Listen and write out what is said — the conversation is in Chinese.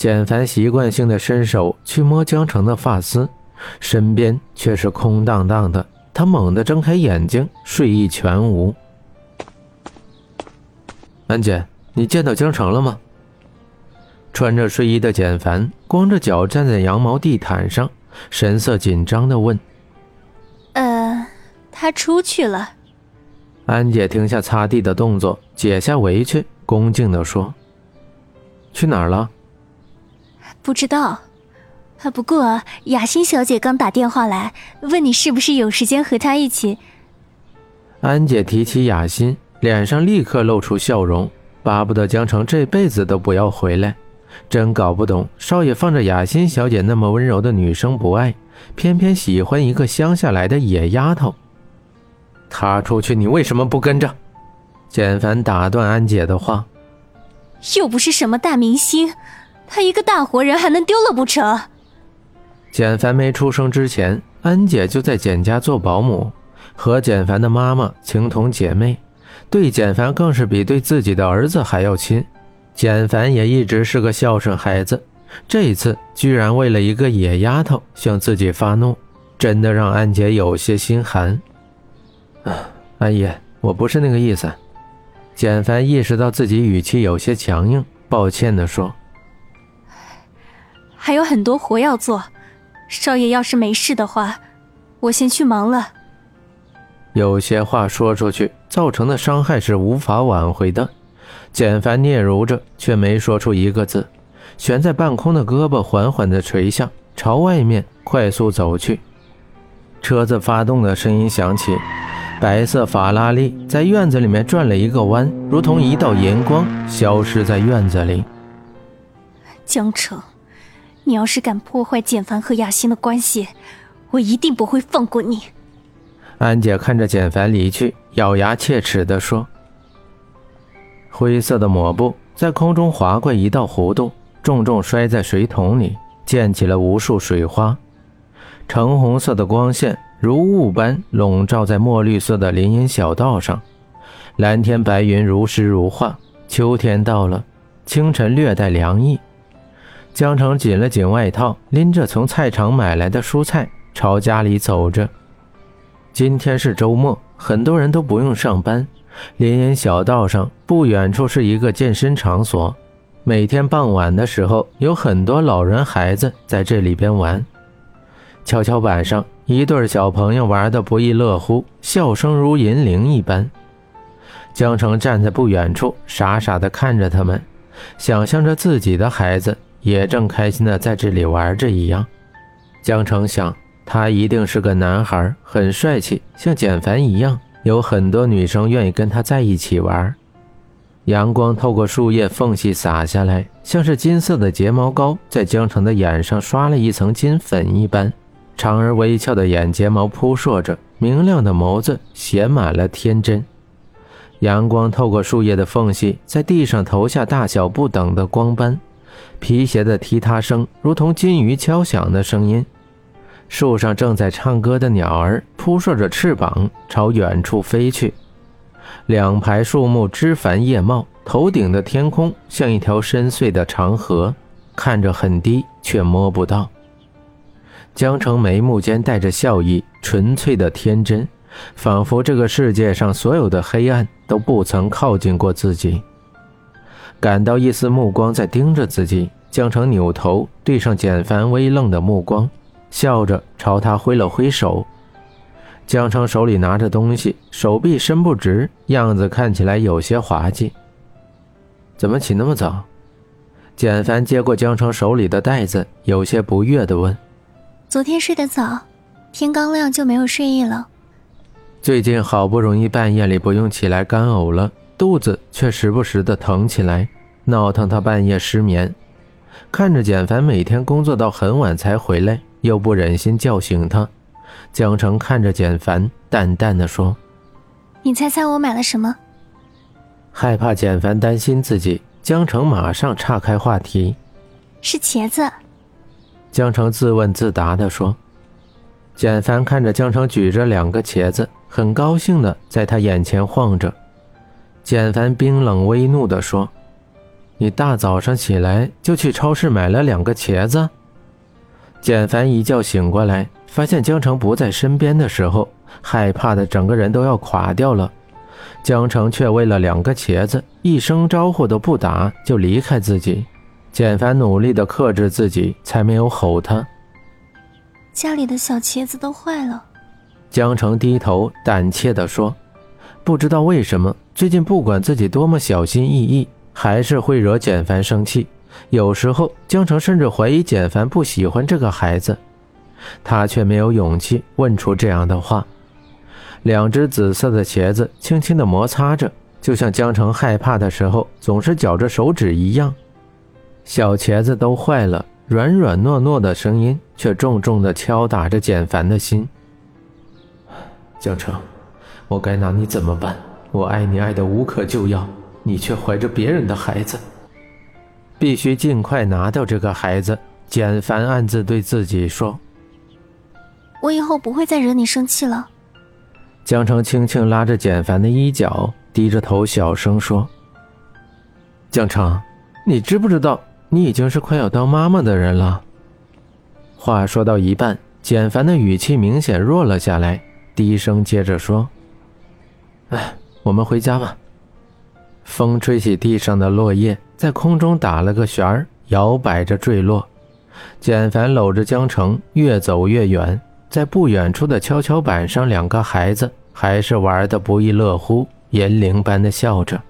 简凡习惯性的伸手去摸江城的发丝，身边却是空荡荡的。他猛地睁开眼睛，睡意全无。安姐，你见到江城了吗？穿着睡衣的简凡光着脚站在羊毛地毯上，神色紧张的问：“呃，他出去了。”安姐停下擦地的动作，解下围裙，恭敬的说：“去哪儿了？”不知道，啊，不过雅欣小姐刚打电话来，问你是不是有时间和她一起。安姐提起雅欣，脸上立刻露出笑容，巴不得江城这辈子都不要回来。真搞不懂，少爷放着雅欣小姐那么温柔的女生不爱，偏偏喜欢一个乡下来的野丫头。他出去，你为什么不跟着？简凡打断安姐的话，又不是什么大明星。他一个大活人还能丢了不成？简凡没出生之前，安姐就在简家做保姆，和简凡的妈妈情同姐妹，对简凡更是比对自己的儿子还要亲。简凡也一直是个孝顺孩子，这一次居然为了一个野丫头向自己发怒，真的让安姐有些心寒。啊，安姨，我不是那个意思。简凡意识到自己语气有些强硬，抱歉地说。还有很多活要做，少爷要是没事的话，我先去忙了。有些话说出去，造成的伤害是无法挽回的。简凡嗫嚅着，却没说出一个字，悬在半空的胳膊缓缓地垂下，朝外面快速走去。车子发动的声音响起，白色法拉利在院子里面转了一个弯，如同一道银光，消失在院子里。江城。你要是敢破坏简凡和雅欣的关系，我一定不会放过你。安姐看着简凡离去，咬牙切齿地说：“灰色的抹布在空中划过一道弧度，重重摔在水桶里，溅起了无数水花。橙红色的光线如雾般笼罩在墨绿色的林荫小道上，蓝天白云如诗如画。秋天到了，清晨略带凉意。”江城紧了紧外套，拎着从菜场买来的蔬菜，朝家里走着。今天是周末，很多人都不用上班。林荫小道上不远处是一个健身场所，每天傍晚的时候，有很多老人孩子在这里边玩。跷跷板上，一对小朋友玩得不亦乐乎，笑声如银铃一般。江城站在不远处，傻傻地看着他们，想象着自己的孩子。也正开心的在这里玩着一样，江城想，他一定是个男孩，很帅气，像简凡一样，有很多女生愿意跟他在一起玩。阳光透过树叶缝隙洒下来，像是金色的睫毛膏在江城的眼上刷了一层金粉一般，长而微翘的眼睫毛扑朔着，明亮的眸子写满了天真。阳光透过树叶的缝隙，在地上投下大小不等的光斑。皮鞋的踢踏声如同金鱼敲响的声音，树上正在唱歌的鸟儿扑朔着翅膀朝远处飞去。两排树木枝繁叶茂，头顶的天空像一条深邃的长河，看着很低却摸不到。江城眉目间带着笑意，纯粹的天真，仿佛这个世界上所有的黑暗都不曾靠近过自己。感到一丝目光在盯着自己，江城扭头对上简凡微愣的目光，笑着朝他挥了挥手。江城手里拿着东西，手臂伸不直，样子看起来有些滑稽。怎么起那么早？简凡接过江城手里的袋子，有些不悦地问：“昨天睡得早，天刚亮就没有睡意了。最近好不容易半夜里不用起来干呕了。”肚子却时不时的疼起来，闹腾他半夜失眠。看着简凡每天工作到很晚才回来，又不忍心叫醒他。江城看着简凡，淡淡的说：“你猜猜我买了什么？”害怕简凡担心自己，江城马上岔开话题：“是茄子。”江城自问自答的说。简凡看着江城举着两个茄子，很高兴的在他眼前晃着。简凡冰冷微怒地说：“你大早上起来就去超市买了两个茄子？简凡一觉醒过来，发现江城不在身边的时候，害怕的整个人都要垮掉了。江城却为了两个茄子，一声招呼都不打就离开自己。简凡努力的克制自己，才没有吼他。家里的小茄子都坏了。江城低头胆怯地说：“不知道为什么，最近不管自己多么小心翼翼，还是会惹简凡生气。有时候，江城甚至怀疑简凡不喜欢这个孩子，他却没有勇气问出这样的话。”两只紫色的茄子轻轻地摩擦着，就像江城害怕的时候总是绞着手指一样。小茄子都坏了，软软糯糯的声音却重重地敲打着简凡的心。江城，我该拿你怎么办？我爱你爱得无可救药，你却怀着别人的孩子，必须尽快拿掉这个孩子。简凡暗自对自己说：“我以后不会再惹你生气了。”江澄轻轻拉着简凡的衣角，低着头小声说：“江澄，你知不知道，你已经是快要当妈妈的人了？”话说到一半，简凡的语气明显弱了下来，低声接着说：“哎，我们回家吧。”风吹起地上的落叶，在空中打了个旋儿，摇摆着坠落。简凡搂着江城，越走越远，在不远处的跷跷板上，两个孩子。还是玩得不亦乐乎，银铃般的笑着。